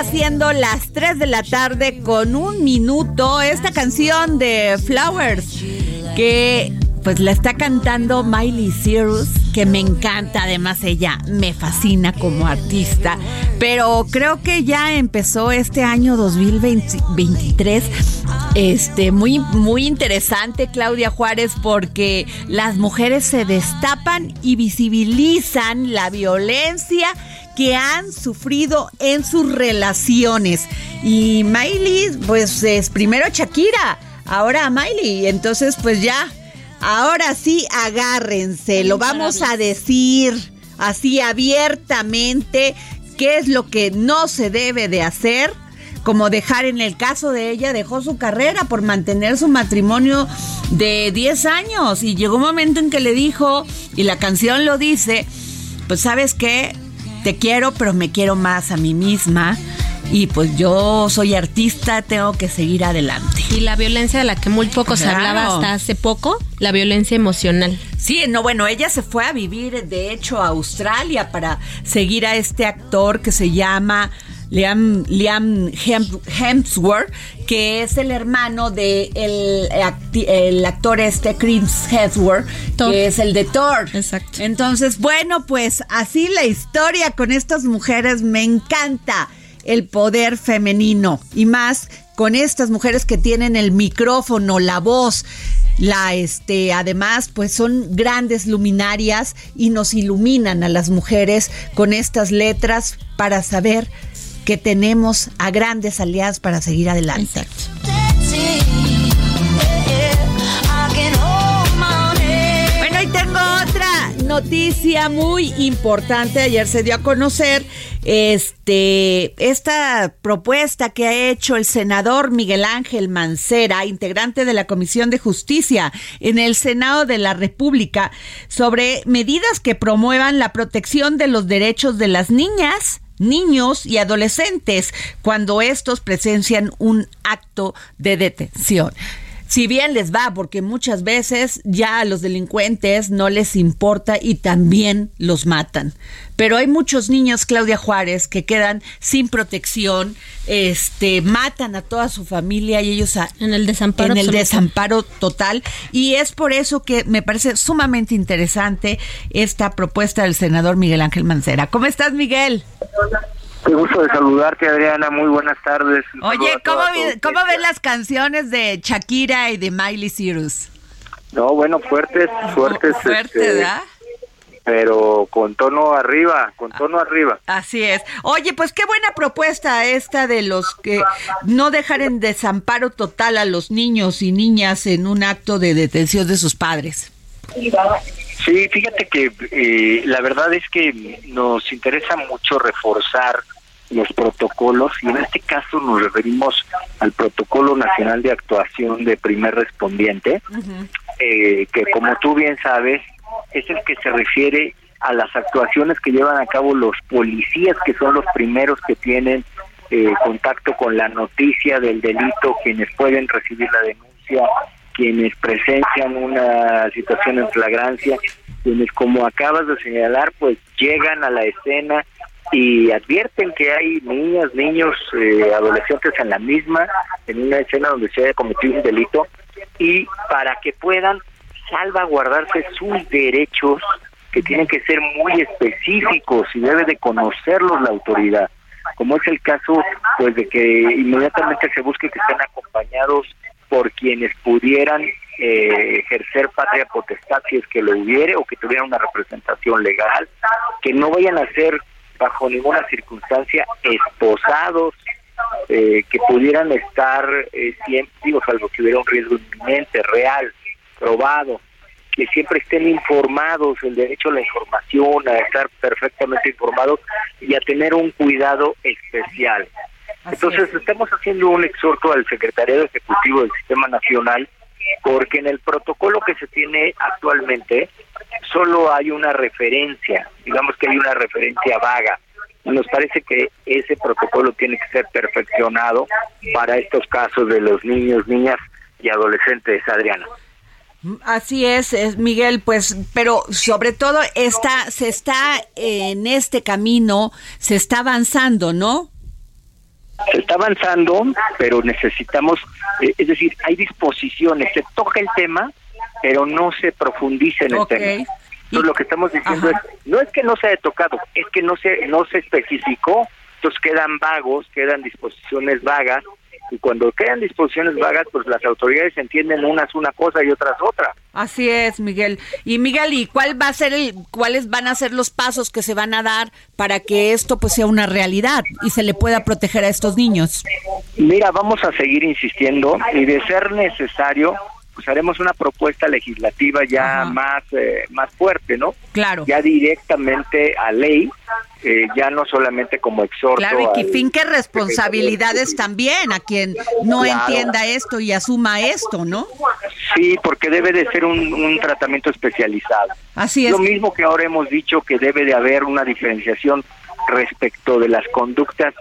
llaga siendo las 3 de la tarde con un minuto. Esta canción de Flowers que pues la está cantando Miley Cyrus que me encanta. Además ella me fascina como artista. Pero creo que ya empezó este año 2023 este muy muy interesante Claudia Juárez porque las mujeres se destapan y visibilizan la violencia que han sufrido en sus relaciones. Y Miley, pues es primero Shakira, ahora Miley. Entonces, pues ya, ahora sí, agárrense, lo vamos a decir así abiertamente qué es lo que no se debe de hacer. Como dejar en el caso de ella, dejó su carrera por mantener su matrimonio de 10 años y llegó un momento en que le dijo, y la canción lo dice, pues sabes qué, te quiero, pero me quiero más a mí misma. Y pues yo soy artista, tengo que seguir adelante. Y la violencia de la que muy poco se Claro. hablaba hasta hace poco, la violencia emocional. Sí, no, bueno, ella se fue a vivir, de hecho, a Australia para seguir a este actor que se llama Liam, Liam Hem- Hemsworth, que es el hermano de el, acti- el actor este Chris Hemsworth, Thor. que es el de Thor. Exacto. Entonces, bueno, pues así la historia con estas mujeres me encanta el poder femenino y más con estas mujeres que tienen el micrófono, la voz, la este además pues son grandes luminarias y nos iluminan a las mujeres con estas letras para saber que tenemos a grandes aliadas para seguir adelante. Otra noticia muy importante. Ayer se dio a conocer este esta propuesta que ha hecho el senador Miguel Ángel Mancera, integrante de la Comisión de Justicia en el Senado de la República, sobre medidas que promuevan la protección de los derechos de las niñas niños y adolescentes cuando estos presencian un acto de detención. Si bien les va, porque muchas veces ya a los delincuentes no les importa y también los matan. Pero hay muchos niños, Claudia Juárez, que quedan sin protección, este, matan a toda su familia y ellos a- En el desamparo en el absoluto. desamparo total. Y es por eso que me parece sumamente interesante esta propuesta del senador Miguel Ángel Mancera. ¿Cómo estás, Miguel? Qué gusto de saludarte, Adriana. Muy buenas tardes. Un Oye, ¿cómo, vi-. ¿cómo ven las canciones de Shakira y de Miley Cyrus? No, bueno, fuertes, fuertes. Fuerte, este, ¿verdad? pero con tono arriba, con tono arriba. Así es. Oye, pues qué buena propuesta esta de los que no dejar en desamparo total a los niños y niñas en un acto de detención de sus padres. Sí, fíjate que eh, la verdad es que nos interesa mucho reforzar los protocolos y en este caso nos referimos al Protocolo Nacional de Actuación de Primer Respondiente, eh, que como tú bien sabes es el que se refiere a las actuaciones que llevan a cabo los policías, que son los primeros que tienen eh, contacto con la noticia del delito, quienes pueden recibir la denuncia, quienes presencian una situación en flagrancia, quienes como acabas de señalar, pues llegan a la escena y advierten que hay niñas, niños, eh, adolescentes en la misma, en una escena donde se haya cometido un delito, y para que puedan salvaguardarse sus derechos, que tienen que ser muy específicos y debe de conocerlos la autoridad, como es el caso pues de que inmediatamente se busque que estén acompañados por quienes pudieran eh, ejercer patria potestad si es que lo hubiere o que tuvieran una representación legal, que no vayan a ser bajo ninguna circunstancia esposados, eh, que pudieran estar eh, siempre, digo, salvo que hubiera un riesgo inminente, real, probado, que siempre estén informados, el derecho a la información, a estar perfectamente informados y a tener un cuidado especial. Entonces, estamos haciendo un exhorto al Secretariado Ejecutivo del Sistema Nacional porque en el protocolo que se tiene actualmente solo hay una referencia, digamos que hay una referencia vaga. Nos parece que ese protocolo tiene que ser perfeccionado para estos casos de los niños, niñas y adolescentes, Adriana. Así es, es, Miguel, pues, pero sobre todo está, se está en este camino, se está avanzando, ¿no? Se está avanzando, pero necesitamos, eh, es decir, hay disposiciones, se toca el tema, pero no se profundiza en el tema. Entonces lo que estamos diciendo Ajá. es, no es que no se haya tocado, es que no se no se especificó, entonces quedan vagos, quedan disposiciones vagas, y cuando quedan disposiciones vagas, pues las autoridades entienden unas una cosa y otras otra. Así es, Miguel. Y Miguel, ¿y cuál va a ser el, cuáles van a ser los pasos que se van a dar para que esto pues sea una realidad y se le pueda proteger a estos niños? Mira, vamos a seguir insistiendo y de ser necesario, pues haremos una propuesta legislativa ya Ajá. más eh, más fuerte, ¿no? Claro. Ya directamente a ley, eh, ya no solamente como exhorto. Claro, y que al- finque responsabilidades también a quien no Claro. entienda esto y asuma esto, ¿no? Sí, porque debe de ser un, un tratamiento especializado. Así es. Lo mismo que ahora hemos dicho que debe de haber una diferenciación respecto de las conductas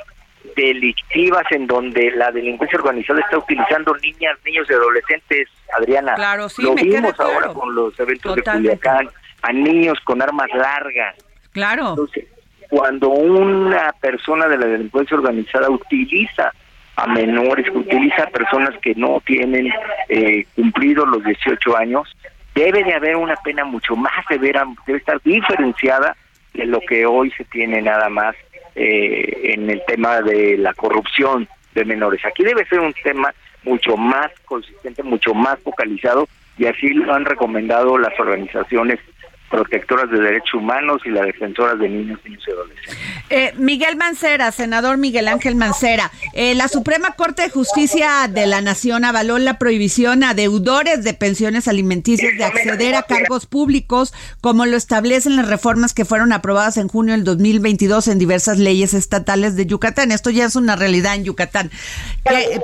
delictivas en donde la delincuencia organizada está utilizando niñas, niños y adolescentes, Adriana. Claro, sí, Lo me queda vimos claro. ahora con los eventos Totalmente. de Culiacán, a niños con armas largas. Claro. Entonces, cuando una persona de la delincuencia organizada utiliza a menores, utiliza a personas que no tienen eh, cumplido los 18 años, debe de haber una pena mucho más severa, debe estar diferenciada de lo que hoy se tiene nada más eh, en el tema de la corrupción de menores. Aquí debe ser un tema mucho más consistente, mucho más focalizado y así lo han recomendado las organizaciones protectoras de derechos humanos y las defensoras de niños, niños y adolescentes. Eh, Miguel Mancera, senador Miguel Ángel Mancera, eh, la Suprema Corte de Justicia de la Nación avaló la prohibición a deudores de pensiones alimenticias de acceder a cargos públicos, como lo establecen las reformas que fueron aprobadas en junio del 2022 en diversas leyes estatales de Yucatán. Esto ya es una realidad en Yucatán,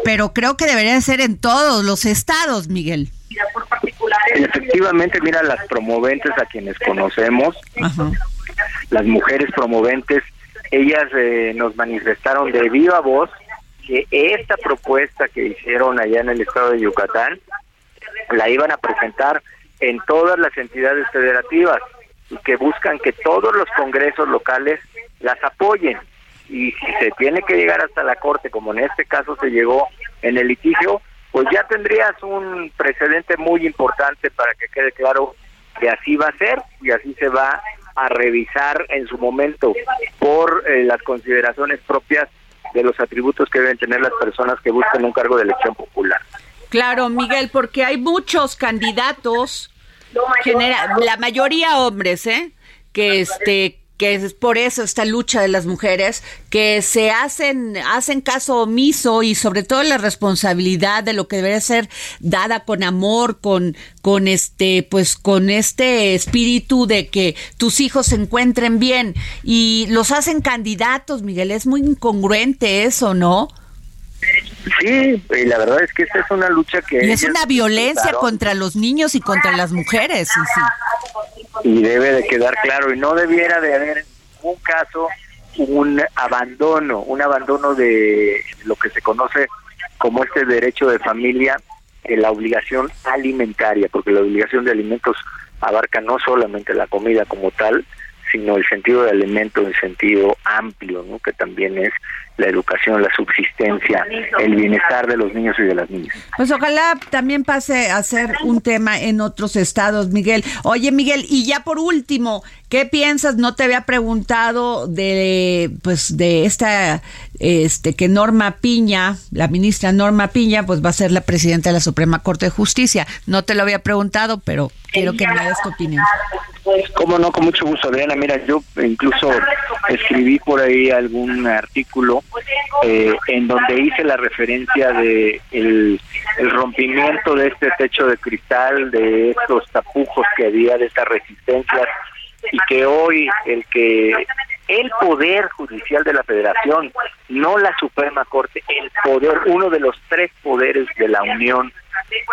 pero creo que debería ser en todos los estados, Miguel. Efectivamente, mira, las promoventes a quienes conocemos, Ajá. las mujeres promoventes, ellas eh, nos manifestaron de viva voz que esta propuesta que hicieron allá en el estado de Yucatán la iban a presentar en todas las entidades federativas y que buscan que todos los congresos locales las apoyen. Y si se tiene que llegar hasta la corte, como en este caso se llegó en el litigio, pues ya tendrías un precedente muy importante para que quede claro que así va a ser y así se va a revisar en su momento por eh, las consideraciones propias de los atributos que deben tener las personas que buscan un cargo de elección popular. Claro, Miguel, porque hay muchos candidatos, la mayoría hombres, ¿eh? que este que es por eso esta lucha de las mujeres que se hacen hacen caso omiso y sobre todo la responsabilidad de lo que debe ser dada con amor con con este pues con este espíritu de que tus hijos se encuentren bien. Y los hacen candidatos Miguel es muy incongruente eso no Sí, y la verdad es que esta es una lucha que... y es una violencia contra los niños y contra las mujeres sí, sí. Y debe de quedar claro, y no debiera de haber en ningún caso un abandono, un abandono de lo que se conoce como este derecho de familia, de la obligación alimentaria, porque la obligación de alimentos abarca no solamente la comida como tal, sino el sentido de alimento en sentido amplio, ¿no? que también es la educación, la subsistencia, el bienestar de los niños y de las niñas. Pues ojalá también pase a ser un tema en otros estados, Miguel. Oye, Miguel, y ya por último, ¿qué piensas? No te había preguntado de pues de esta este que Norma Piña, la ministra Norma Piña, pues va a ser la presidenta de la Suprema Corte de Justicia. No te lo había preguntado, pero quiero que me des tu opinión. Cómo no, con mucho gusto, Adriana. Mira, yo incluso escribí por ahí algún artículo eh, en donde hice la referencia de el, el rompimiento de este techo de cristal, de estos tapujos que había, de estas resistencias, y que hoy el que el poder judicial de la Federación, no la Suprema Corte, el poder, uno de los tres poderes de la Unión,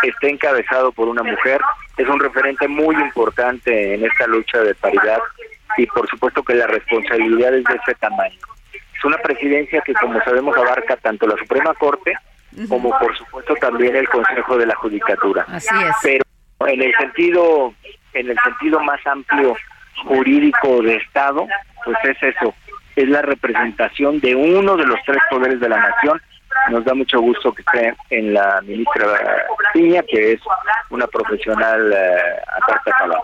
esté encabezado por una mujer, es un referente muy importante en esta lucha de paridad y por supuesto que la responsabilidad es de ese tamaño. Es una presidencia que como sabemos abarca tanto la Suprema Corte como por supuesto también el Consejo de la Judicatura. Así es. Pero en el sentido en el sentido más amplio jurídico de Estado, pues es eso, es la representación de uno de los tres poderes de la nación. Nos da mucho gusto que esté en la ministra Piña, que es una profesional eh, a carta cabal.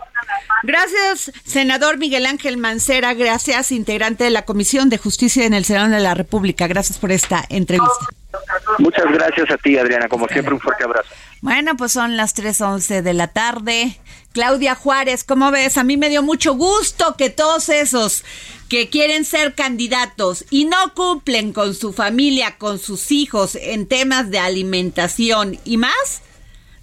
Gracias, senador Miguel Ángel Mancera. Gracias, integrante de la Comisión de Justicia en el Senado de la República. Gracias por esta entrevista. Muchas gracias a ti, Adriana. Como siempre, un fuerte abrazo. Bueno, pues son las 3.11 de la tarde. Claudia Juárez, ¿cómo ves? A mí me dio mucho gusto que todos esos que quieren ser candidatos y no cumplen con su familia, con sus hijos en temas de alimentación y más,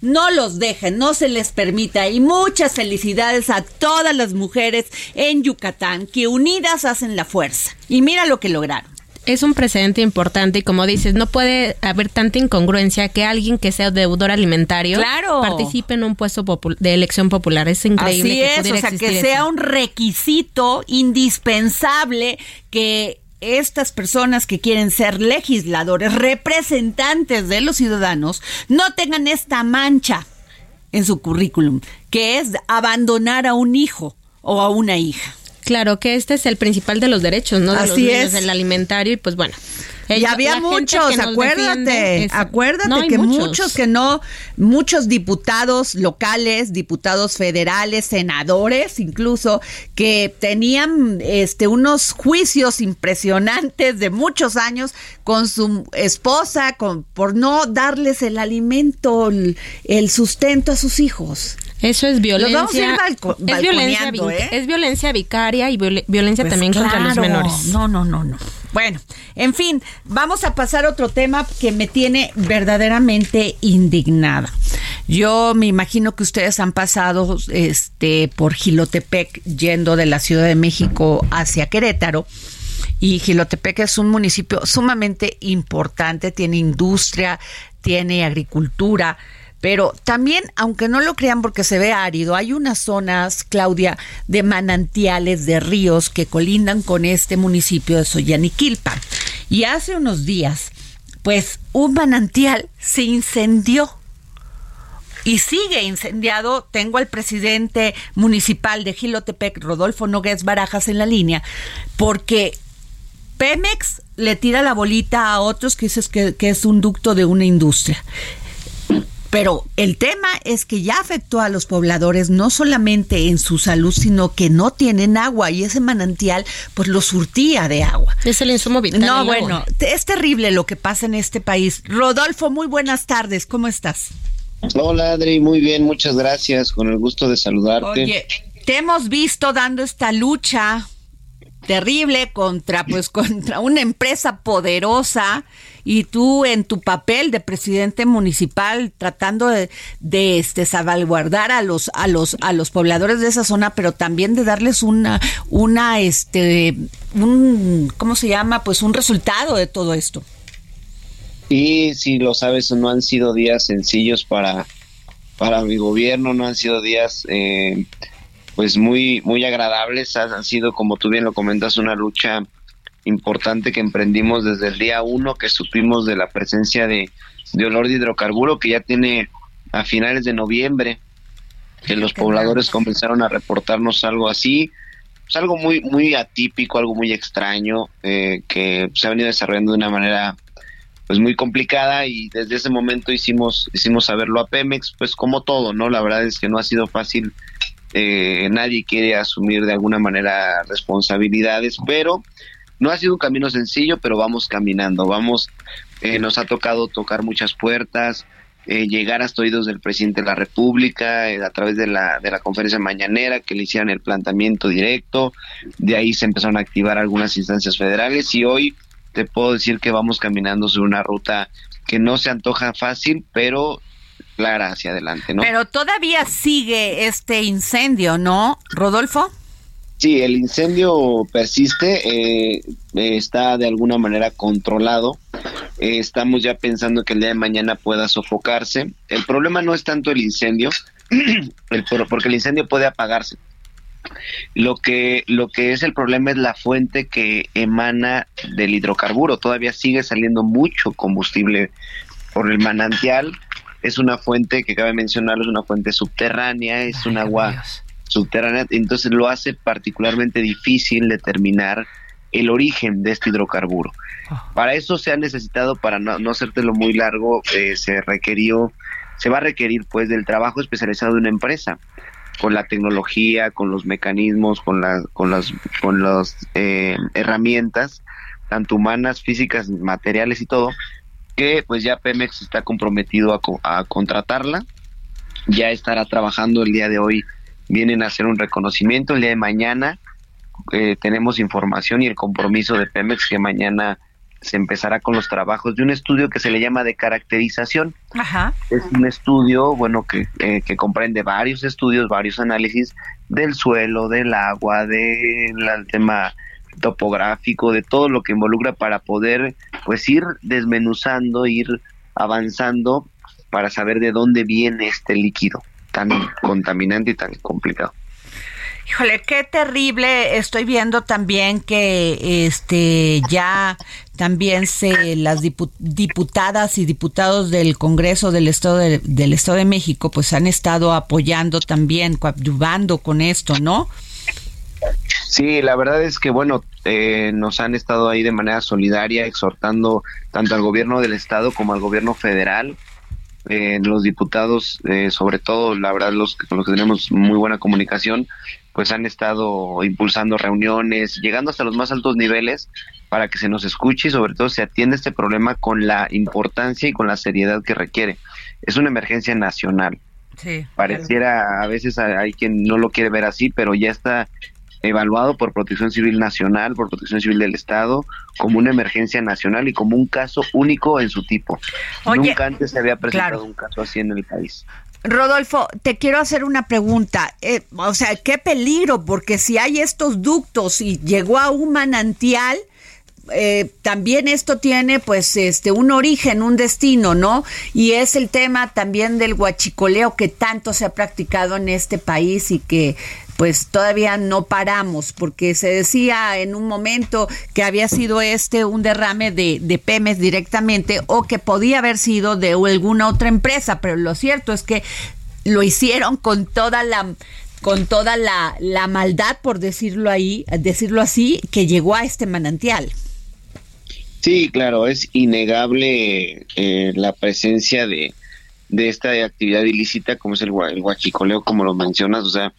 no los dejen, no se les permita. Y muchas felicidades a todas las mujeres en Yucatán que unidas hacen la fuerza. Y mira lo que lograron. Es un precedente importante y como dices, no puede haber tanta incongruencia que alguien que sea deudor alimentario Claro. participe en un puesto de elección popular. Es increíble Así que es, o sea, que sea eso. un requisito indispensable que estas personas que quieren ser legisladores, representantes de los ciudadanos, no tengan esta mancha en su currículum, que es abandonar a un hijo o a una hija. Claro que este es el principal de los derechos, ¿no? De los Así niños, es. el alimentario y pues bueno. Y había muchos, acuérdate, acuérdate No, que muchos. que no, muchos diputados locales, diputados federales, senadores incluso, que tenían este unos juicios impresionantes de muchos años con su esposa, con por no darles el alimento, el, el sustento a sus hijos. Eso es violencia. vamos a ir balco- es, violencia ¿eh? es violencia vicaria y viol- violencia Pues también contra los menores. No, no, no, no. Bueno, en fin, vamos a pasar a otro tema que me tiene verdaderamente indignada. Yo me imagino que ustedes han pasado este por Gilotepec yendo de la Ciudad de México hacia Querétaro. Y Gilotepec es un municipio sumamente importante, tiene industria, tiene agricultura, pero también, aunque no lo crean porque se ve árido, hay unas zonas, Claudia, de manantiales, de ríos que colindan con este municipio de Soyaniquilpa. Y hace unos días, pues un manantial se incendió y sigue incendiado. Tengo al presidente municipal de Gilotepec, Rodolfo Nogués Barajas, en la línea, porque Pemex le tira la bolita a otros que dices que, que es un ducto de una industria. Pero el tema es que ya afectó a los pobladores no solamente en su salud, sino que no tienen agua y ese manantial pues lo surtía de agua. Es el insumo vital. No, agua. bueno, es terrible lo que pasa en este país. Rodolfo, muy buenas tardes, ¿cómo estás? Hola Adri, muy bien, muchas gracias, con el gusto de saludarte. Oye, te hemos visto dando esta lucha terrible contra pues contra una empresa poderosa y tú en tu papel de presidente municipal tratando de, este salvaguardar a los a los a los pobladores de esa zona pero también de darles una una este un cómo se llama pues un resultado de todo esto. Y si lo sabes no han sido días sencillos para para mi gobierno no han sido días eh, pues muy, muy agradables. Han sido, como tú bien lo comentas, una lucha importante que emprendimos desde el día uno que supimos de la presencia de, olor de hidrocarburo que ya tiene a finales de noviembre que los pobladores comenzaron a reportarnos algo así, pues algo muy muy atípico, algo muy extraño eh, que se ha venido desarrollando de una manera pues muy complicada y desde ese momento hicimos hicimos saberlo a Pemex, pues como todo, ¿no? La verdad es que no ha sido fácil eh, nadie quiere asumir de alguna manera responsabilidades, pero no ha sido un camino sencillo, pero vamos caminando, vamos, eh, nos ha tocado tocar muchas puertas, eh, llegar hasta oídos del presidente de la República a través de la, de la conferencia mañanera que le hicieron el planteamiento directo, de ahí se empezaron a activar algunas instancias federales y hoy te puedo decir que vamos caminando sobre una ruta que no se antoja fácil, pero clara hacia adelante, ¿no? Pero todavía sigue este incendio, ¿no, Rodolfo? Sí, el incendio persiste, eh, está de alguna manera controlado. Eh, estamos ya pensando que el día de mañana pueda sofocarse. El problema no es tanto el incendio, el, porque el incendio puede apagarse. Lo que, lo que es el problema es la fuente que emana del hidrocarburo. Todavía sigue saliendo mucho combustible por el manantial es una fuente que cabe mencionar, es una fuente subterránea, es un agua subterránea, entonces lo hace particularmente difícil determinar el origen de este hidrocarburo. Ah. Para eso se ha necesitado, para no, no hacértelo muy largo, eh, se requirió, se va a requerir pues del trabajo especializado de una empresa, con la tecnología, con los mecanismos, con, la, con las, con las eh, herramientas, tanto humanas, físicas, materiales y todo, que pues ya Pemex está comprometido a, contratarla, ya estará trabajando el día de hoy, vienen a hacer un reconocimiento, el día de mañana eh, tenemos información y el compromiso de Pemex que mañana se empezará con los trabajos de un estudio que se le llama de caracterización. Ajá. Es un estudio, bueno, que, eh, que comprende varios estudios, varios análisis del suelo, del agua, del tema topográfico, de todo lo que involucra para poder pues ir desmenuzando, ir avanzando para saber de dónde viene este líquido tan contaminante y tan complicado. Híjole, qué terrible. Estoy viendo también que este ya también se las diputadas y diputados del Congreso del Estado de, del Estado de México pues han estado apoyando también, coadyuvando con esto, ¿no? Sí, la verdad es que, bueno, eh, nos han estado ahí de manera solidaria exhortando tanto al gobierno del estado como al gobierno federal. Eh, los diputados, eh, sobre todo, la verdad, los con los que tenemos muy buena comunicación, pues han estado impulsando reuniones, llegando hasta los más altos niveles para que se nos escuche y sobre todo se atienda este problema con la importancia y con la seriedad que requiere. Es una emergencia nacional. Sí, Pareciera a veces hay quien no lo quiere ver así, pero ya está evaluado por Protección Civil Nacional, por Protección Civil del Estado, como una emergencia nacional y como un caso único en su tipo. Nunca antes se había presentado un caso así en el país. Rodolfo, te quiero hacer una pregunta. Eh, o sea, qué peligro, porque si hay estos ductos y llegó a un manantial, eh, también esto tiene pues este un origen, un destino, ¿no? Y es el tema también del guachicoleo que tanto se ha practicado en este país y que pues todavía no paramos, porque se decía en un momento que había sido este un derrame de, de Pemex directamente o que podía haber sido de alguna otra empresa, pero lo cierto es que lo hicieron con toda la con toda la, la maldad, por decirlo ahí, decirlo así, que llegó a este manantial. Sí, claro, es innegable eh, la presencia de, de esta actividad ilícita como es el, el como lo mencionas, o sea,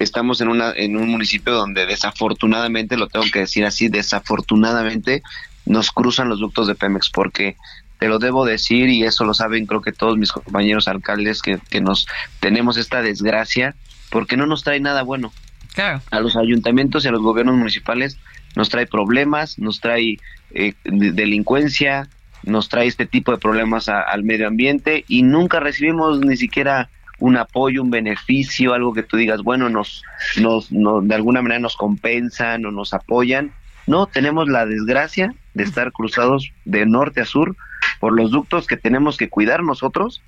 estamos en una en un municipio donde desafortunadamente lo tengo que decir así desafortunadamente nos cruzan los ductos de Pemex porque te lo debo decir y eso lo saben creo que todos mis compañeros alcaldes que, que nos tenemos esta desgracia porque no nos trae nada bueno Claro. A los ayuntamientos y a los gobiernos municipales nos trae problemas, nos trae eh, de- delincuencia, nos trae este tipo de problemas a- al medio ambiente y nunca recibimos ni siquiera un apoyo, un beneficio, algo que tú digas, bueno, nos, nos, de alguna manera nos compensan o nos apoyan. No, tenemos la desgracia de estar cruzados de norte a sur por los ductos que tenemos que cuidar nosotros,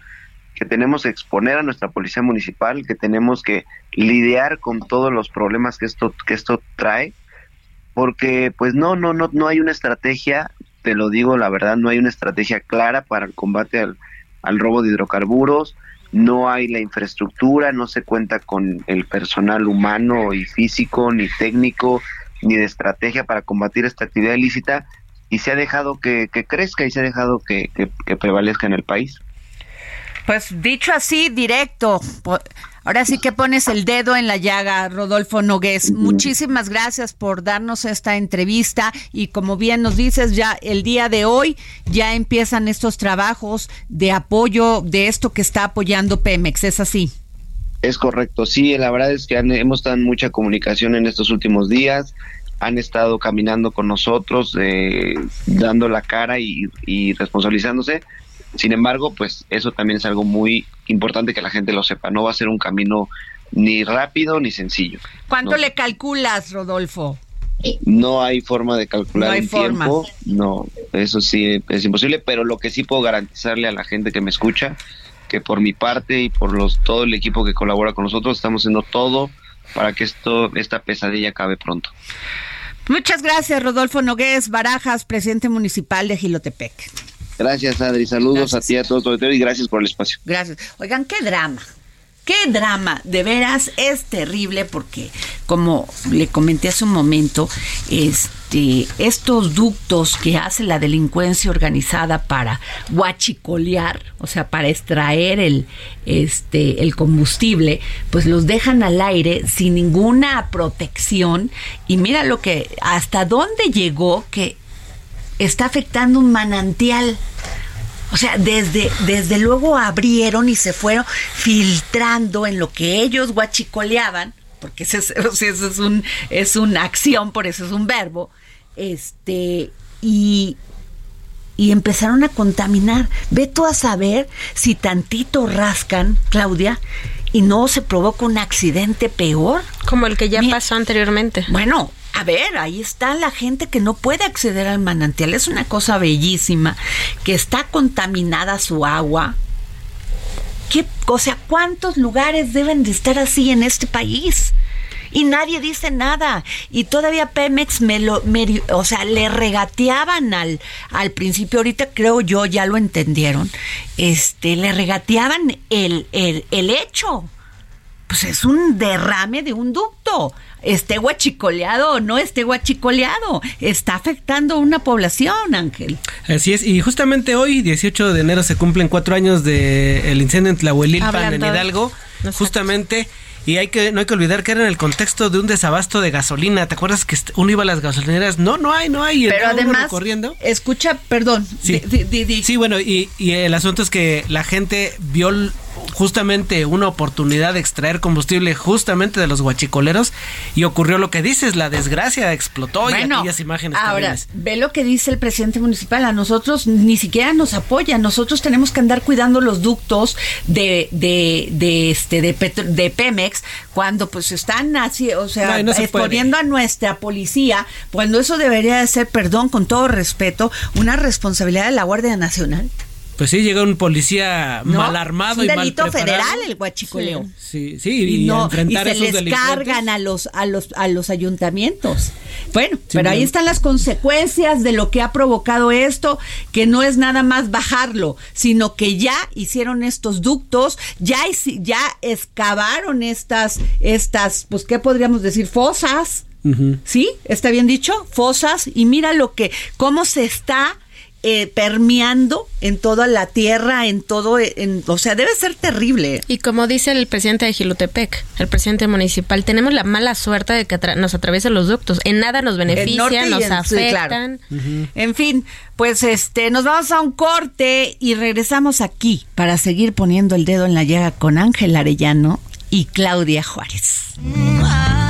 que tenemos que exponer a nuestra policía municipal, que tenemos que lidiar con todos los problemas que esto, que esto trae, porque pues no, no, no, no hay una estrategia, te lo digo la verdad, no hay una estrategia clara para el combate al, al robo de hidrocarburos, no hay la infraestructura, no se cuenta con el personal humano y físico, ni técnico, ni de estrategia para combatir esta actividad ilícita y se ha dejado que, crezca y se ha dejado que prevalezca en el país. Pues dicho así, directo. Ahora sí que pones el dedo en la llaga, Rodolfo Nogués. Muchísimas gracias por darnos esta entrevista y como bien nos dices, ya el día de hoy ya empiezan estos trabajos de apoyo de esto que está apoyando Pemex. ¿Es así? Es correcto, sí, la verdad es que han- hemos estado en mucha comunicación en estos últimos días, han estado caminando con nosotros, eh, dando la cara y, y responsabilizándose. Sin embargo, pues eso también es algo muy importante que la gente lo sepa. No va a ser un camino ni rápido ni sencillo. ¿Cuánto No. le calculas, Rodolfo? No hay forma de calcular No hay forma. tiempo. No, eso sí es imposible, pero lo que sí puedo garantizarle a la gente que me escucha, que por mi parte y por los todo el equipo que colabora con nosotros, estamos haciendo todo para que esto esta pesadilla acabe pronto. Muchas gracias, Rodolfo Nogués Barajas, presidente municipal de Gilotepec. Gracias, Adri. Saludos a ti, a todo tu auditorio y gracias por el espacio. Gracias. Oigan, qué drama. Qué drama, de veras es terrible porque, como le comenté hace un momento, este, estos ductos que hace la delincuencia organizada para guachicolear, o sea, para extraer el, este, el combustible, pues los dejan al aire sin ninguna protección. Y mira lo que, hasta dónde llegó que está afectando un manantial. O sea, desde, desde luego abrieron y se fueron filtrando en lo que ellos guachicoleaban, porque ese es, o sea, ese es un, es una acción, por eso es un verbo, este, y, y empezaron a contaminar. Ve tú a saber si tantito rascan, Claudia, y no se provoca un accidente peor. Como el que ya Mira. pasó anteriormente. Bueno, a ver, ahí está la gente que no puede acceder al manantial. Es una cosa bellísima, que está contaminada su agua. ¿Qué, o sea, ¿cuántos lugares deben de estar así en este país? Y nadie dice nada. Y todavía Pemex me lo, o sea, le regateaban al, al principio, ahorita creo yo ya lo entendieron, este, le regateaban el, el, el hecho pues es un derrame de un ducto. Esté guachicoleado o no esté guachicoleado. Está afectando a una población, Ángel. Así es, y justamente hoy, 18 de enero, se cumplen cuatro años del incendio en Tlahuelilpan, en de- Hidalgo. Exacto. Justamente, y hay que no hay que olvidar que era en el contexto de un desabasto de gasolina. ¿Te acuerdas que uno iba a las gasolineras? No, no hay, no hay. y Pero además, recorriendo. escucha, perdón. Sí. di- di- di- Sí, bueno, y, y el asunto es que la gente vio justamente una oportunidad de extraer combustible justamente de los guachicoleros y ocurrió lo que dices, la desgracia explotó y aquellas imágenes ahora, ve lo que dice el presidente municipal. A nosotros ni siquiera nos apoya. Nosotros tenemos que andar cuidando los ductos de, de, de este, de, Petro- de Pemex cuando pues están así, o sea, No, y no se puede. exponiendo a nuestra policía, cuando eso debería de ser, perdón, con todo respeto, una responsabilidad de la Guardia Nacional. Pues sí, llega un policía ¿no? mal armado es un delito federal el guachicoleo. Sí, sí, y, y, no, y se esos les cargan a los a los a los ayuntamientos. Bueno, Sí, pero ahí están las consecuencias de lo que ha provocado esto, que no es nada más bajarlo, sino que ya hicieron estos ductos, ya ya excavaron estas estas pues qué podríamos decir fosas. ¿Sí? ¿Está bien dicho? Fosas y mira lo que cómo se está eh, permeando en toda la tierra, en todo, en, o sea, debe ser terrible. Y como dice el presidente de Gilutepec, el presidente municipal, tenemos la mala suerte de que atra- nos atraviesan los ductos. En nada nos benefician, nos en- sí, claro. afectan. En fin, pues este, nos vamos a un corte y regresamos aquí para seguir poniendo el dedo en la llaga con Ángel Arellano y Claudia Juárez. Didn't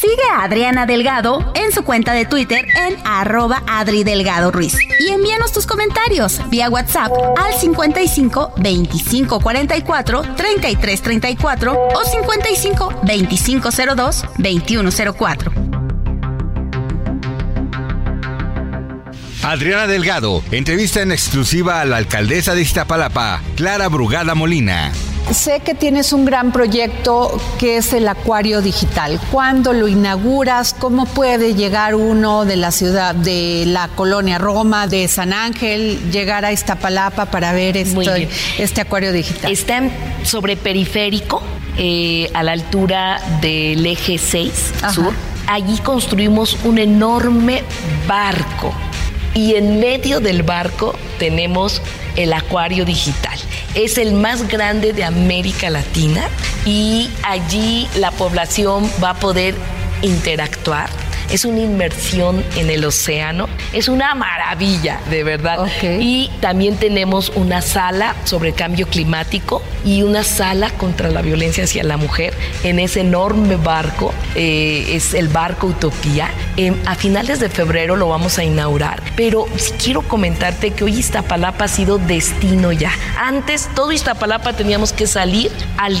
Sigue a Adriana Delgado en su cuenta de Twitter en arroba Adri Delgado Ruiz. Y envíanos tus comentarios vía WhatsApp al 55 25 44 33 34 o 55 25 02 21 04. Adriana Delgado, entrevista en exclusiva a la alcaldesa de Iztapalapa, Clara Brugada Molina. Sé que tienes un gran proyecto que es el acuario digital. ¿Cuándo lo inauguras? ¿Cómo puede llegar uno de la ciudad, de la colonia Roma, de San Ángel, llegar a Iztapalapa para ver este, este acuario digital? Está en- sobre periférico, eh, a la altura del eje 6 sur. Allí construimos un enorme barco y en medio del barco tenemos el acuario digital. Es el más grande de América Latina y allí la población va a poder interactuar. Es una inmersión en el océano. Es una maravilla, de verdad. Y también tenemos una sala sobre cambio climático y una sala contra la violencia hacia la mujer en ese enorme barco. eh, es el barco Utopía. Em, a finales de febrero lo vamos a inaugurar. Pero quiero comentarte que hoy Iztapalapa ha sido destino ya. Antes todo Iztapalapa teníamos que salir al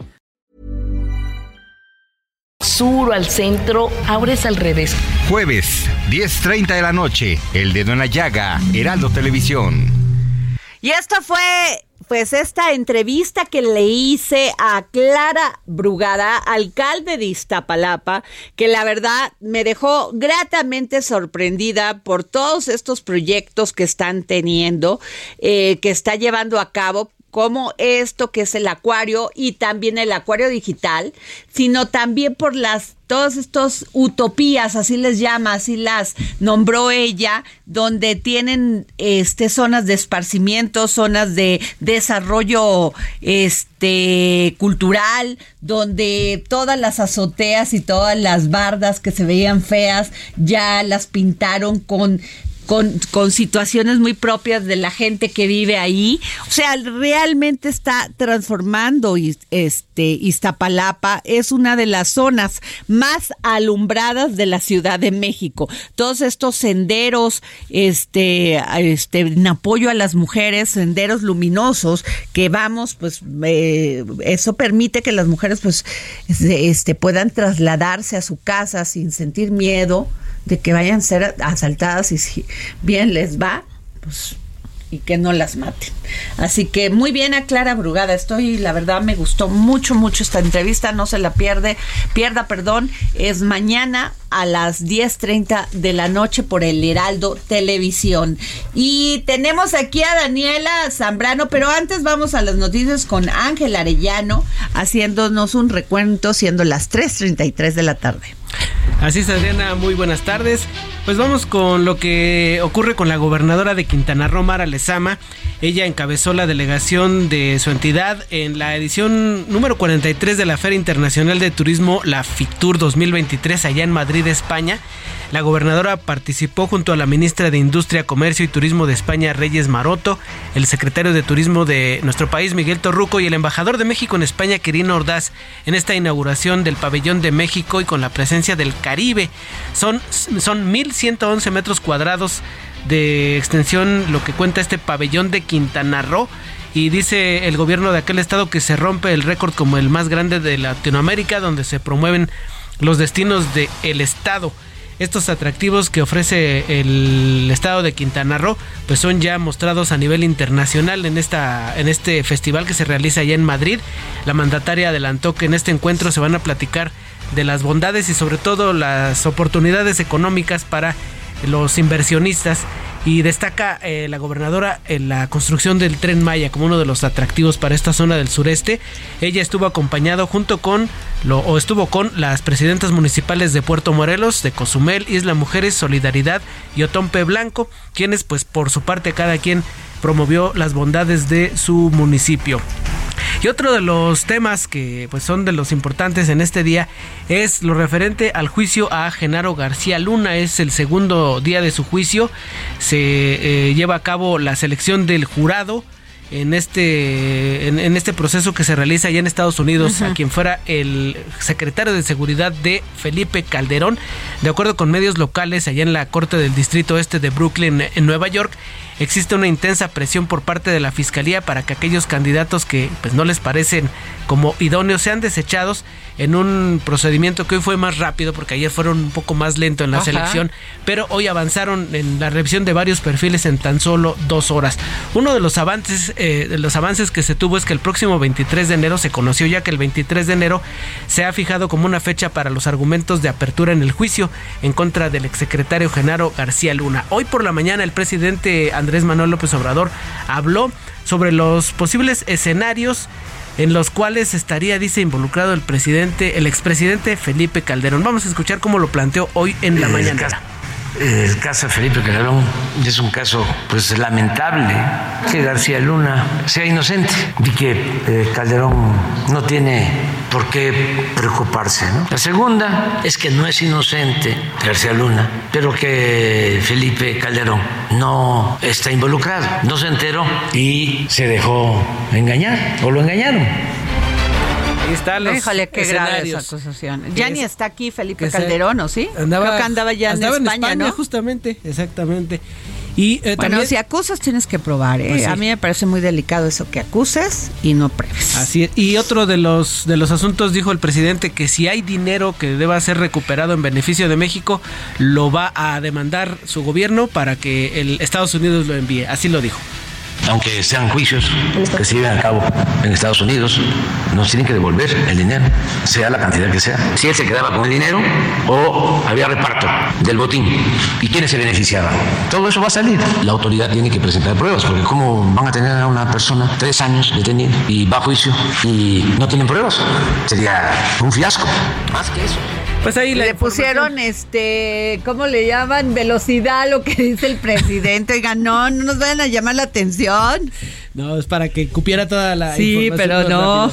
sur o al centro, ahora es al revés. Jueves, 10.30 de la noche, El Dedo en la Llaga, Heraldo Televisión. Y esta fue, pues, esta entrevista que le hice a Clara Brugada, alcalde de Iztapalapa, que la verdad me dejó gratamente sorprendida por todos estos proyectos que están teniendo, eh, que está llevando a cabo como esto que es el acuario y también el acuario digital, sino también por las todos estos utopías, así les llama, así las nombró ella, donde tienen este zonas de esparcimiento, zonas de desarrollo este cultural, donde todas las azoteas y todas las bardas que se veían feas ya las pintaron con con, con, situaciones muy propias de la gente que vive ahí. O sea, realmente está transformando este Iztapalapa. Es una de las zonas más alumbradas de la Ciudad de México. Todos estos senderos, este, este, en apoyo a las mujeres, senderos luminosos que vamos, pues eh, eso permite que las mujeres pues este, puedan trasladarse a su casa sin sentir miedo de que vayan a ser asaltadas y si bien les va, pues y que no las maten. Así que muy bien a Clara Brugada. Estoy, la verdad, me gustó mucho, mucho esta entrevista. No se la pierde, pierda, perdón. Es mañana a las 10.30 de la noche por el Heraldo Televisión. Y tenemos aquí a Daniela Zambrano, pero antes vamos a las noticias con Ángel Arellano haciéndonos un recuento siendo las 3.33 de la tarde. Así es, Adriana, muy buenas tardes. Pues vamos con lo que ocurre con la gobernadora de Quintana Roo, Mara Lezama. Ella encabezó la delegación de su entidad en la edición número 43 de la Feria Internacional de Turismo, la FICTUR 2023, allá en Madrid, España. La gobernadora participó junto a la ministra de Industria, Comercio y Turismo de España, Reyes Maroto, el secretario de Turismo de nuestro país, Miguel Torruco, y el embajador de México en España, Quirino Ordaz, en esta inauguración del pabellón de México y con la presencia del Caribe. Son, son 1.111 metros cuadrados de extensión lo que cuenta este pabellón de Quintana Roo y dice el gobierno de aquel estado que se rompe el récord como el más grande de Latinoamérica donde se promueven los destinos del estado. Estos atractivos que ofrece el estado de Quintana Roo, pues son ya mostrados a nivel internacional en esta en este festival que se realiza allá en Madrid. La mandataria adelantó que en este encuentro se van a platicar de las bondades y sobre todo las oportunidades económicas para los inversionistas y destaca eh, la gobernadora en la construcción del tren Maya como uno de los atractivos para esta zona del sureste. Ella estuvo acompañado junto con lo, o estuvo con las presidentas municipales de Puerto Morelos, de Cozumel, Isla Mujeres, Solidaridad y Otompe Blanco, quienes pues por su parte cada quien promovió las bondades de su municipio. Y otro de los temas que pues son de los importantes en este día es lo referente al juicio a Genaro García Luna. Es el segundo día de su juicio. Se eh, lleva a cabo la selección del jurado en este en, este proceso que se realiza allá en Estados Unidos a quien fuera el secretario de seguridad de Felipe Calderón de acuerdo con medios locales allá en la corte del distrito este de Brooklyn en Nueva York existe una intensa presión por parte de la fiscalía para que aquellos candidatos que pues no les parecen como idóneos sean desechados en un procedimiento que hoy fue más rápido porque ayer fueron un poco más lento en la selección, pero hoy avanzaron en la revisión de varios perfiles en tan solo dos horas. Uno de los avances, eh, de los avances que se tuvo es que el próximo 23 de enero se conoció ya que el 23 de enero se ha fijado como una fecha para los argumentos de apertura en el juicio en contra del exsecretario Genaro García Luna. Hoy por la mañana el presidente Andrés Manuel López Obrador habló sobre los posibles escenarios en los cuales estaría, dice, involucrado el presidente, el expresidente Felipe Calderón. Vamos a escuchar cómo lo planteó hoy en la mañana. El caso de Felipe Calderón es un caso pues lamentable que García Luna sea inocente y que eh, Calderón no tiene por qué preocuparse. La segunda es que no es inocente García Luna, pero que Felipe Calderón no está involucrado, no se enteró y se dejó engañar o lo engañaron. Híjole, qué grave esa acusación. Ya ni está aquí Felipe Calderón, ¿o sí? Andaba, Creo que andaba ya en, España, ¿no? justamente, exactamente. Y, eh, bueno, si acusas tienes que probar, ¿eh? Pues A mí me parece muy delicado eso que acuses y no pruebes. Así es. Y otro de los de los asuntos dijo el presidente que si hay dinero que deba ser recuperado en beneficio de México, lo va a demandar su gobierno para que el Estados Unidos lo envíe. Así lo dijo aunque sean juicios que se lleven a cabo en Estados Unidos, nos tienen que devolver el dinero, sea la cantidad que sea. Si él se quedaba con el dinero o había reparto del botín y quiénes se beneficiaban. Todo eso va a salir. La autoridad tiene que presentar pruebas, porque ¿cómo van a tener a una persona tres años detenida y va a juicio y no tienen pruebas? Sería un fiasco. Más que eso. Pues ahí le pusieron, este, ¿cómo le llaman? Velocidad, lo que dice el presidente. Oigan, no, no nos vayan a llamar la atención. No, es para que cupiera toda la sí, pero no.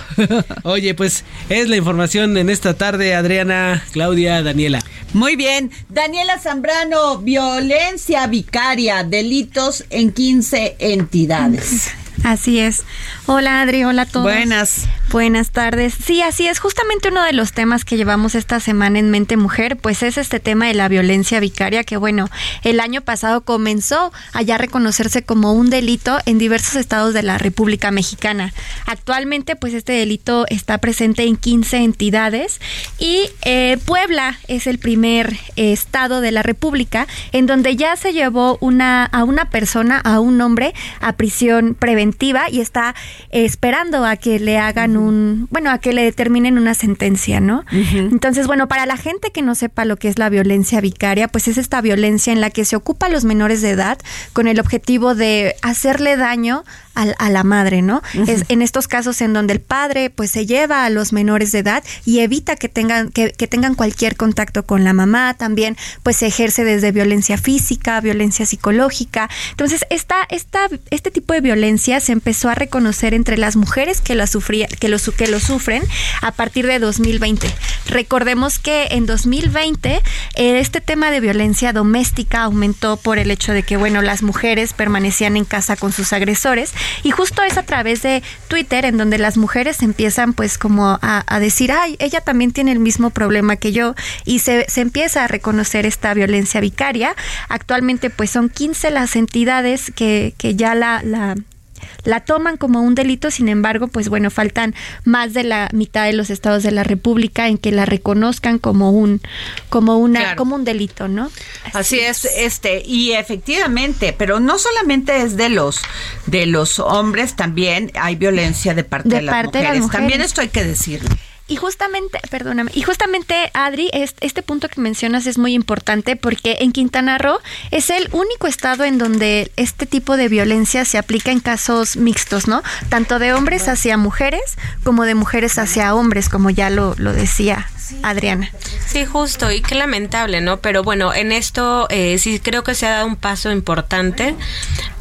Oye, pues es la información en esta tarde, Adriana, Claudia, Daniela. Muy bien. Daniela Zambrano, violencia vicaria, delitos en 15 entidades. Así es. Hola Adri, hola a todos. Buenas. Buenas tardes. Sí, así es. Justamente uno de los temas que llevamos esta semana en Mente Mujer, pues es este tema de la violencia vicaria, que bueno, el año pasado comenzó a ya reconocerse como un delito en diversos estados de la República Mexicana. Actualmente, pues este delito está presente en 15 entidades y eh, Puebla es el primer eh, estado de la República en donde ya se llevó una a una persona, a un hombre, a prisión preventiva y está esperando a que le hagan un, bueno, a que le determinen una sentencia, ¿no? Entonces, bueno, para la gente que no sepa lo que es la violencia vicaria, pues es esta violencia en la que se ocupa a los menores de edad con el objetivo de hacerle daño a, la madre, ¿no? Es en estos casos en donde el padre pues se lleva a los menores de edad y evita que tengan, que, tengan cualquier contacto con la mamá, también pues se ejerce desde violencia física, violencia psicológica. Entonces, esta, esta, este tipo de violencia se empezó a reconocer entre las mujeres que, la sufría, que, lo, que lo sufren a partir de 2020. Recordemos que en 2020 eh, este tema de violencia doméstica aumentó por el hecho de que, bueno, las mujeres permanecían en casa con sus agresores y justo es a través de Twitter en donde las mujeres empiezan pues como a, decir, ay, ella también tiene el mismo problema que yo y se, se empieza a reconocer esta violencia vicaria. Actualmente pues son 15 las entidades que, que ya la la toman como un delito, sin embargo, pues bueno, faltan más de la mitad de los estados de la República en que la reconozcan como un como una como un delito, ¿no? Así, es, este y efectivamente, pero no solamente es de los de los hombres, también hay violencia de parte de, las, mujeres. de las mujeres. También esto hay que decirlo. Y justamente, perdóname, y justamente, Adri, este, punto que mencionas es muy importante porque en Quintana Roo es el único estado en donde este tipo de violencia se aplica en casos mixtos, ¿no? Tanto de hombres hacia mujeres como de mujeres hacia hombres, como ya lo, lo decía Adriana. Sí, justo, y qué lamentable, ¿no? Pero bueno, en esto eh, sí creo que se ha dado un paso importante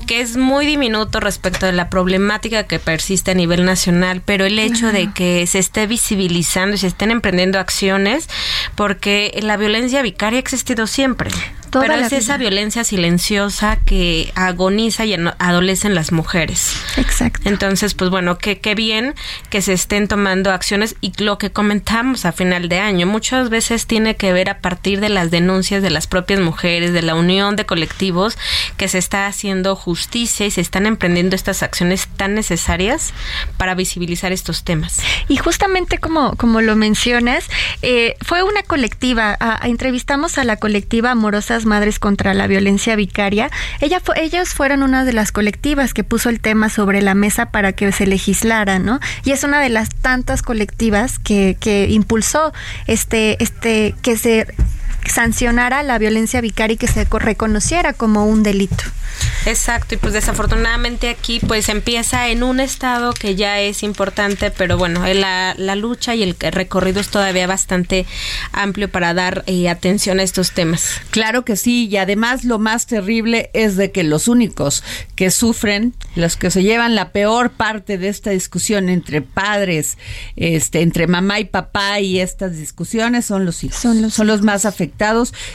que es muy diminuto respecto de la problemática que persiste a nivel nacional, pero el hecho de que se esté visibilizando y se estén emprendiendo acciones, porque la violencia vicaria ha existido siempre. Pero es esa violencia silenciosa que agoniza y adolecen las mujeres. Exacto. Entonces, pues bueno, qué qué bien que se estén tomando acciones y lo que comentamos a final de año, muchas veces tiene que ver a partir de las denuncias de las propias mujeres, de la unión de colectivos, que se está haciendo justicia y se están emprendiendo estas acciones tan necesarias para visibilizar estos temas. Y justamente como, como lo mencionas, eh, fue una colectiva, entrevistamos a la colectiva Madres contra la Violencia Vicaria. Ella ellos fueron una de las colectivas que puso el tema sobre la mesa para que se legislara, ¿no? Y es una de las tantas colectivas que, que impulsó este, este, que se sancionara la violencia vicaria y que se reconociera como un delito. Exacto, y pues desafortunadamente aquí pues empieza en un estado que ya es importante, pero bueno, la, la lucha y el recorrido es todavía bastante amplio para dar eh, atención a estos temas. Claro que sí, y además lo más terrible es de que los únicos que sufren, los que se llevan la peor parte de esta discusión entre padres, este, entre mamá y papá y estas discusiones son los hijos, son los, son los más afectados,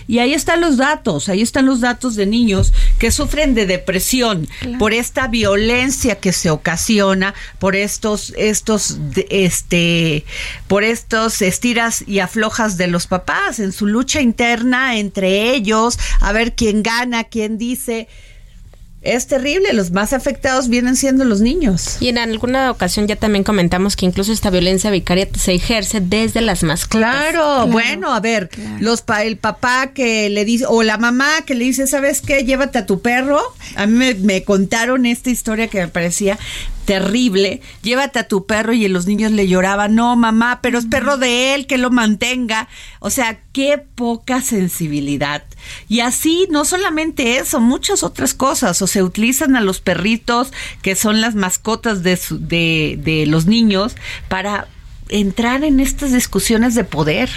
y ahí están los datos, ahí están los datos de niños que sufren de depresión por esta violencia que se ocasiona por estos estos este por estos estiras y aflojas de los papás en su lucha interna entre ellos a ver quién gana quién dice es terrible, los más afectados vienen siendo los niños. Y en alguna ocasión ya también comentamos que incluso esta violencia vicaria se ejerce desde las mascotas. Claro, bueno, a ver, los pa el papá que le dice, o la mamá que le dice, ¿sabes qué? Llévate a tu perro. A mí me, me contaron esta historia que me parecía terrible, llévate a tu perro y los niños le lloraban, no mamá, pero es perro de él, que lo mantenga. O sea, qué poca sensibilidad. Y así, no solamente eso, muchas otras cosas, o se utilizan a los perritos, que son las mascotas de, de, de los niños, para entrar en estas discusiones de poder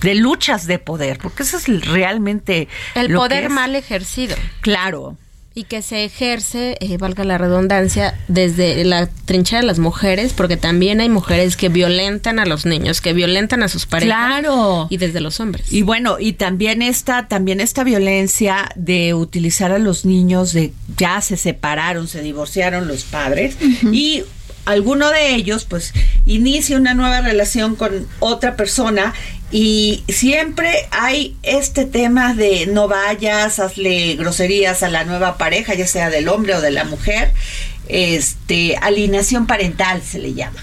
de luchas de poder, porque eso es realmente el poder mal ejercido. Claro, Y que se ejerce, eh, valga la redundancia, desde la trinchera de las mujeres, porque también hay mujeres que violentan a los niños, que violentan a sus parejas. Claro. Y desde los hombres. Y bueno, y también esta, también esta violencia de utilizar a los niños de ya se separaron, se divorciaron los padres y alguno de ellos pues inicia una nueva relación con otra persona y siempre hay este tema de no vayas, hazle groserías a la nueva pareja, ya sea del hombre o de la mujer, este, alineación parental se le llama.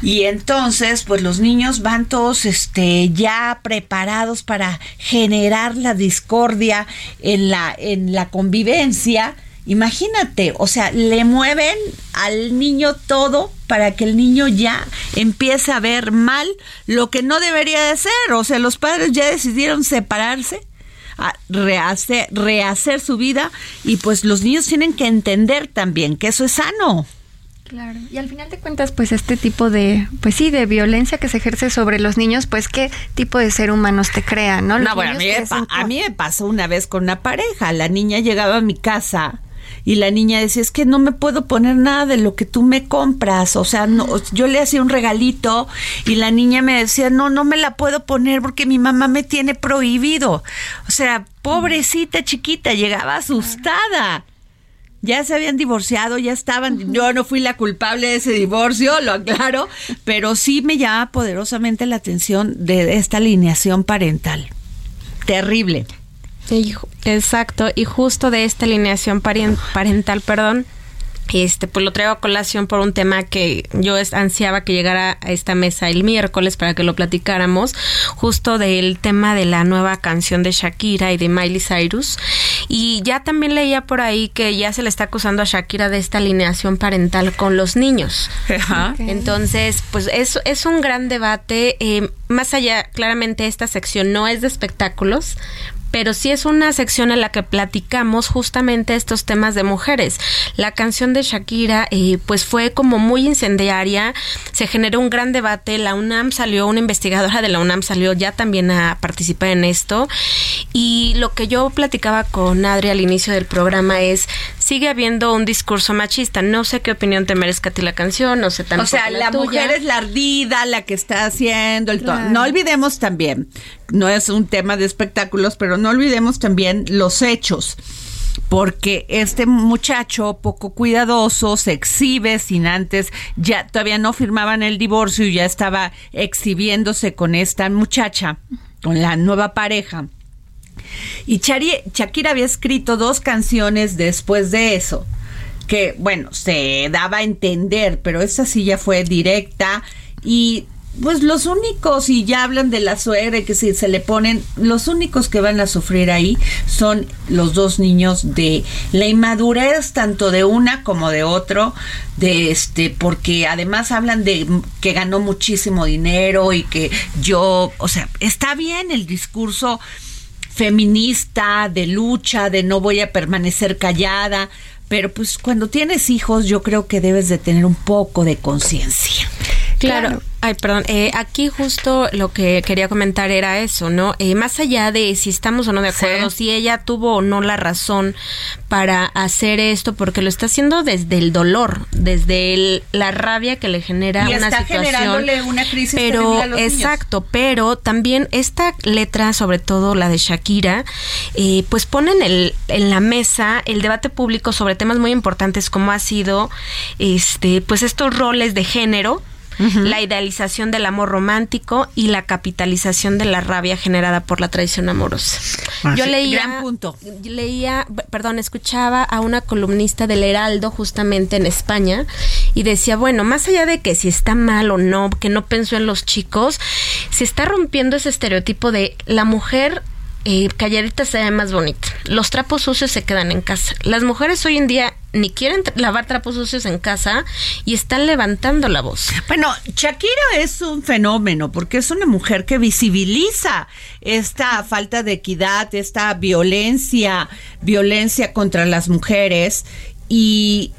Y entonces, pues los niños van todos este ya preparados para generar la discordia en la en la convivencia. Imagínate, o sea, le mueven al niño todo para que el niño ya empiece a ver mal lo que no debería de ser. O sea, los padres ya decidieron separarse, a rehacer, rehacer su vida y pues los niños tienen que entender también que eso es sano. Claro, y al final de cuentas, pues este tipo de, pues sí, de violencia que se ejerce sobre los niños, pues qué tipo de ser humanos te crea, ¿no? Los No, bueno, a mí, me, a mí me pasó una vez con una pareja. La niña llegaba a mi casa y la niña decía, es que no me puedo poner nada de lo que tú me compras. O sea, no, yo le hacía un regalito y la niña me decía, no, no me la puedo poner porque mi mamá me tiene prohibido. O sea, pobrecita chiquita, llegaba asustada. Ya se habían divorciado, ya estaban. Yo no fui la culpable de ese divorcio, lo aclaro, pero sí me llama poderosamente la atención de esta alineación parental. Terrible. Exacto. Y justo de esta alineación parental, perdón, este, pues lo traigo a colación por un tema que yo ansiaba que llegara a esta mesa el miércoles para que lo platicáramos, justo del tema de la nueva canción de Shakira y de Miley Cyrus. Y ya también leía por ahí que ya se le está acusando a Shakira de esta alineación parental con los niños. Entonces, pues es, es un gran debate. eh, más allá, claramente esta sección no es de espectáculos, pero sí es una sección en la que platicamos justamente estos temas de mujeres. La canción de Shakira, eh, pues fue como muy incendiaria, se generó un gran debate, la UNAM salió, una investigadora de la UNAM salió ya también a participar en esto, y lo que yo platicaba con Adri al inicio del programa es, sigue habiendo un discurso machista, no sé qué opinión te merezca a ti la canción, no sé tampoco o sea, la, mujer es la ardida, la que está haciendo el Claro. No olvidemos también, no es un tema de espectáculos, pero no olvidemos también los hechos. Porque este muchacho poco cuidadoso se exhibe sin antes, ya todavía no firmaban el divorcio y ya estaba exhibiéndose con esta muchacha, con la nueva pareja. Y Shakira había escrito dos canciones después de eso, que bueno, se daba a entender, pero esta sí ya fue directa y pues los únicos, y ya hablan de la suegra y que si se le ponen, los únicos que van a sufrir ahí son los dos niños de la inmadurez tanto de una como de otro, de este, porque además hablan de que ganó muchísimo dinero y que yo, o sea, está bien el discurso feminista, de lucha, de no voy a permanecer callada, pero pues cuando tienes hijos yo creo que debes de tener un poco de conciencia. Claro. Ay, perdón. eh, aquí justo lo que quería comentar era eso, ¿no? Eh, más allá de si estamos o no de acuerdo, si ella tuvo o no la razón para hacer esto, porque lo está haciendo desde el dolor, desde el- la rabia que le genera Y una está situación. generándole una crisis pero terrible a los niños. exacto, pero también esta letra, sobre todo la de Shakira, eh, pues pone en, el, en la mesa el debate público sobre temas muy importantes como ha sido, este, pues estos roles de género la idealización del amor romántico y la capitalización de la rabia generada por la traición amorosa. Ah, Yo sí, leía, gran punto. leía, perdón, escuchaba a una columnista del Heraldo justamente en España y decía, bueno, más allá de que si está mal o no, que no pensó en los chicos, se está rompiendo ese estereotipo de la mujer eh, calladita se ve más bonita. Los trapos sucios se quedan en casa. Las mujeres hoy en día ni quieren lavar trapos sucios en casa y están levantando la voz. Bueno, Shakira es un fenómeno porque es una mujer que visibiliza esta falta de equidad, esta violencia, violencia contra las mujeres y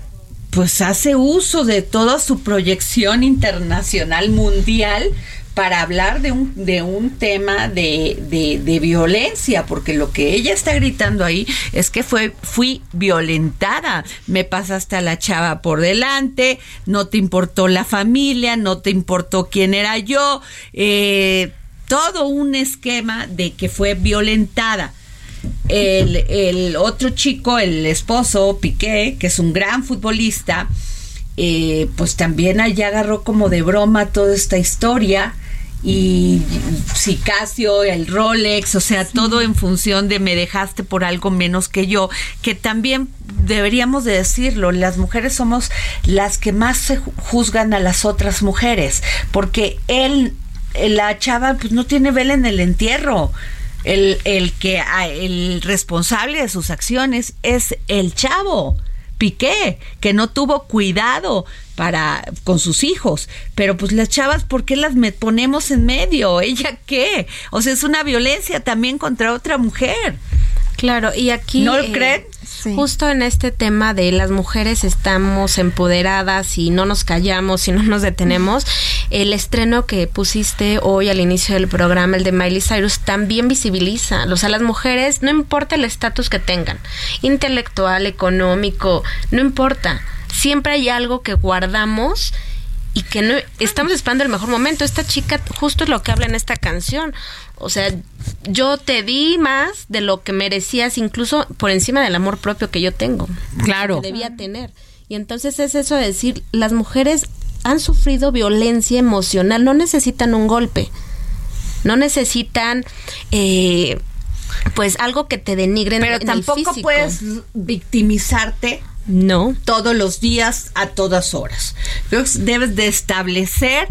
pues hace uso de toda su proyección internacional mundial para hablar de un, de un tema de, de, violencia, porque lo que ella está gritando ahí es que fue, fui violentada, me pasaste a la chava por delante, no te importó la familia, no te importó quién era yo, eh, todo un esquema de que fue violentada. El, el otro chico, el esposo, Piqué, que es un gran futbolista, eh, pues también allá agarró como de broma toda esta historia y si Casio, el Rolex, o sea, todo en función de me dejaste por algo menos que yo, que también deberíamos de decirlo, las mujeres somos las que más se ju- juzgan a las otras mujeres, porque él, la chava, pues no tiene vela en el entierro. El, el que ah, el responsable de sus acciones es el chavo. Piqué, que no tuvo cuidado para con sus hijos, pero pues las chavas, ¿por qué las ponemos en medio? ¿Ella qué? O sea, es una violencia también contra otra mujer. Claro, y aquí... ¿No lo eh, creen? Justo en este tema de las mujeres estamos empoderadas y no nos callamos y no nos detenemos, el estreno que pusiste hoy al inicio del programa, el de Miley Cyrus, también visibiliza. O sea, las mujeres, no importa el estatus que tengan, intelectual, económico, no importa. Siempre hay algo que guardamos y que no estamos esperando el mejor momento. Esta chica justo es lo que habla en esta canción. O sea, yo te di más de lo que merecías, incluso por encima del amor propio que yo tengo. Claro. Que debía tener. Y entonces es eso de decir, las mujeres han sufrido violencia emocional, no necesitan un golpe, no necesitan, eh, pues algo que te denigren. Pero en el tampoco puedes victimizarte no todos los días a todas horas. Que debes de establecer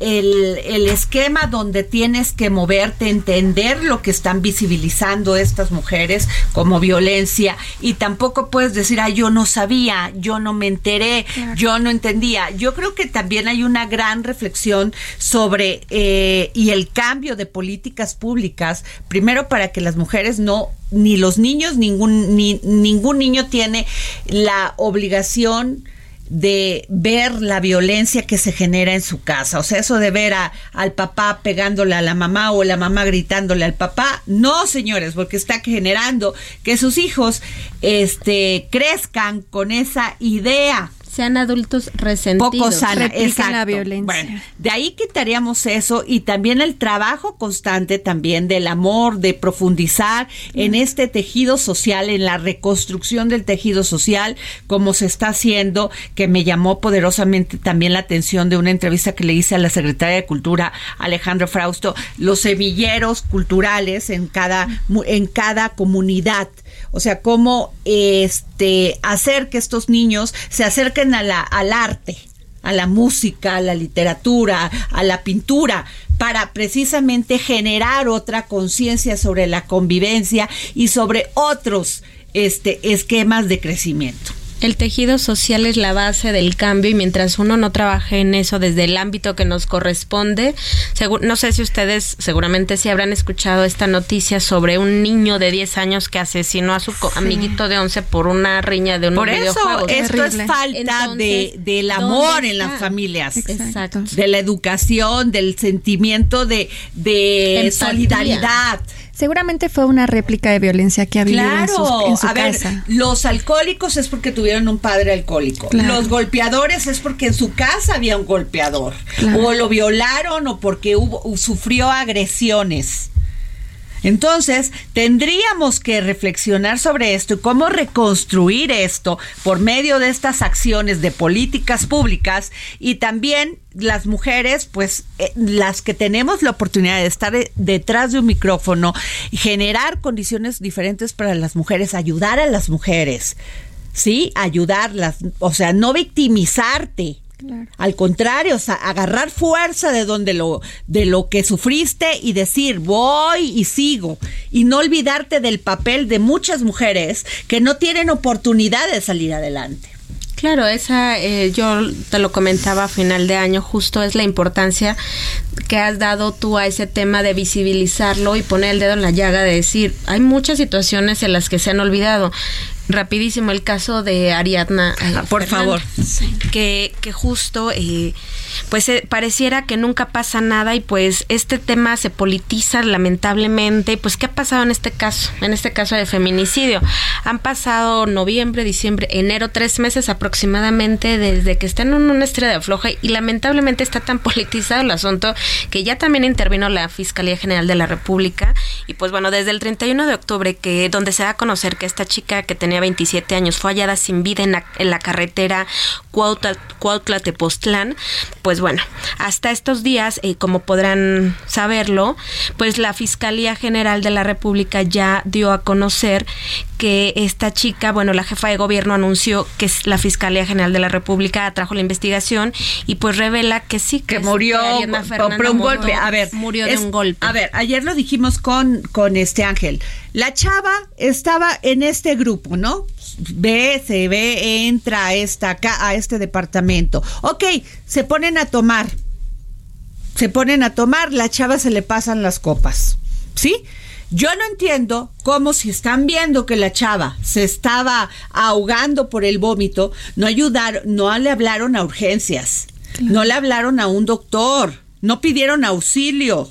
el, el esquema donde tienes que moverte, entender lo que están visibilizando estas mujeres como violencia y tampoco puedes decir, ah, yo no sabía, yo no me enteré, yo no entendía. Yo creo que también hay una gran reflexión sobre eh, y el cambio de políticas públicas, primero para que las mujeres no ni los niños, ningún, ni, ningún niño tiene la obligación de ver la violencia que se genera en su casa. O sea, eso de ver a- al papá pegándole a la mamá o la mamá gritándole al papá, no, señores, porque está generando que sus hijos este, crezcan con esa idea sean adultos resentidos. poco sana, exacto. la violencia. Bueno, de ahí quitaríamos eso y también el trabajo constante también del amor, de profundizar en este tejido social, en la reconstrucción del tejido social, como se está haciendo, que me llamó poderosamente también la atención de una entrevista que le hice a la secretaria de Cultura, Alejandro Frausto, los semilleros culturales en cada, en cada comunidad. O sea, cómo este hacer que estos niños se acerquen a la, al arte, a la música, a la literatura, a la pintura, para precisamente generar otra conciencia sobre la convivencia y sobre otros este, esquemas de crecimiento. El tejido social es la base del cambio y mientras uno no trabaje en eso desde el ámbito que nos corresponde, no sé si ustedes seguramente sí habrán escuchado esta noticia sobre un niño de 10 años que asesinó a su co- amiguito de 11 por una riña de unos Por eso, esto es falta de, del amor en las familias. Exacto. De la educación, del sentimiento de, de Empatía. solidaridad. Seguramente fue una réplica de violencia que ha vivido en Claro, su, en su a ver, casa. los alcohólicos es porque tuvieron un padre alcohólico. Claro. Los golpeadores es porque en su casa había un golpeador. Claro. O lo violaron o porque hubo, sufrió agresiones. Entonces, tendríamos que reflexionar sobre esto y cómo reconstruir esto por medio de estas acciones de políticas públicas y también las mujeres, pues eh, las que tenemos la oportunidad de estar eh, detrás de un micrófono, generar condiciones diferentes para las mujeres, ayudar a las mujeres, ¿sí? Ayudarlas, o sea, no victimizarte. Al contrario, o sea, agarrar fuerza de donde lo, de lo que sufriste y decir voy y sigo. Y no olvidarte del papel de muchas mujeres que no tienen oportunidad de salir adelante. Claro, esa eh, yo te lo comentaba a final de año, justo es la importancia que has dado tú a ese tema de visibilizarlo y poner el dedo en la llaga de decir, hay muchas situaciones en las que se han olvidado. Rapidísimo el caso de Ariadna. eh, por Fernández, favor. Que, que justo eh, pues eh, pareciera que nunca pasa nada y pues este tema se politiza lamentablemente. Pues, ¿qué ha pasado en este caso? En este caso de feminicidio. Han pasado noviembre, diciembre, enero, tres meses aproximadamente desde que están en una estrella de afloja y lamentablemente está tan politizado el asunto que ya también intervino la Fiscalía General de la República y pues bueno, desde el 31 de octubre que donde se da a conocer que esta chica que tenía 27 años fue hallada sin vida en la, en la carretera Cuautla-Tepoztlán, pues bueno, hasta estos días, eh, como podrán saberlo, pues la Fiscalía General de la República ya dio a conocer que esta chica, bueno, la jefa de gobierno anunció que la Fiscalía General de la República atrajo la investigación y pues revela que sí que, murió por, un golpe. A ver, murió de un golpe. A ver, ayer lo dijimos con con este Ángel. La chava estaba en este grupo, ¿no? Ve, se ve, entra a esta acá a este departamento. Ok, se ponen a tomar. Se ponen a tomar, la chava se le pasan las copas. ¿Sí? Yo no entiendo cómo si están viendo que la chava se estaba ahogando por el vómito, no ayudaron, no le hablaron a urgencias, no le hablaron a un doctor, no pidieron auxilio.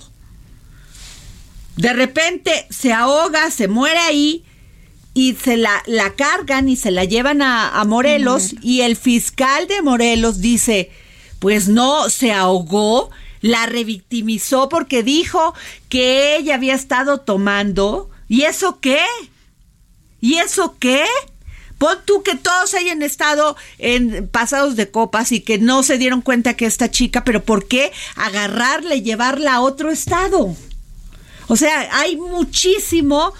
De repente se ahoga, se muere ahí y se la, la cargan y se la llevan a, a Morelos y el fiscal de Morelos dice, pues no, se ahogó, la revictimizó porque dijo que ella había estado tomando. ¿Y eso qué? ¿Y eso qué? Pon tú que todos hayan estado en pasados de copas y que no se dieron cuenta que esta chica, pero ¿por qué agarrarla y llevarla a otro estado? O sea, hay muchísimo,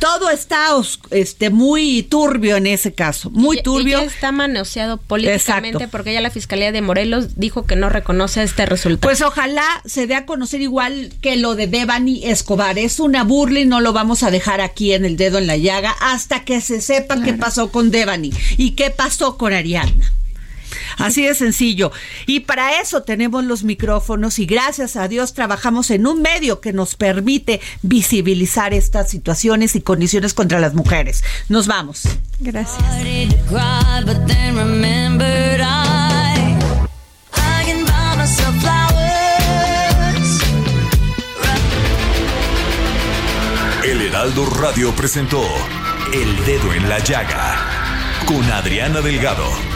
todo está este, muy turbio en ese caso, muy turbio. Y está manoseado políticamente porque ya la Fiscalía de Morelos dijo que no reconoce este resultado. Pues ojalá se dé a conocer igual que lo de Devani Escobar. Es una burla y no lo vamos a dejar aquí en el dedo en la llaga hasta que se sepa qué pasó con Devani y qué pasó con Ariadna. Así de sencillo. Y para eso tenemos los micrófonos y gracias a Dios trabajamos en un medio que nos permite visibilizar estas situaciones y condiciones contra las mujeres. Nos vamos. Gracias. El Heraldo Radio presentó El Dedo en la Llaga con Adriana Delgado.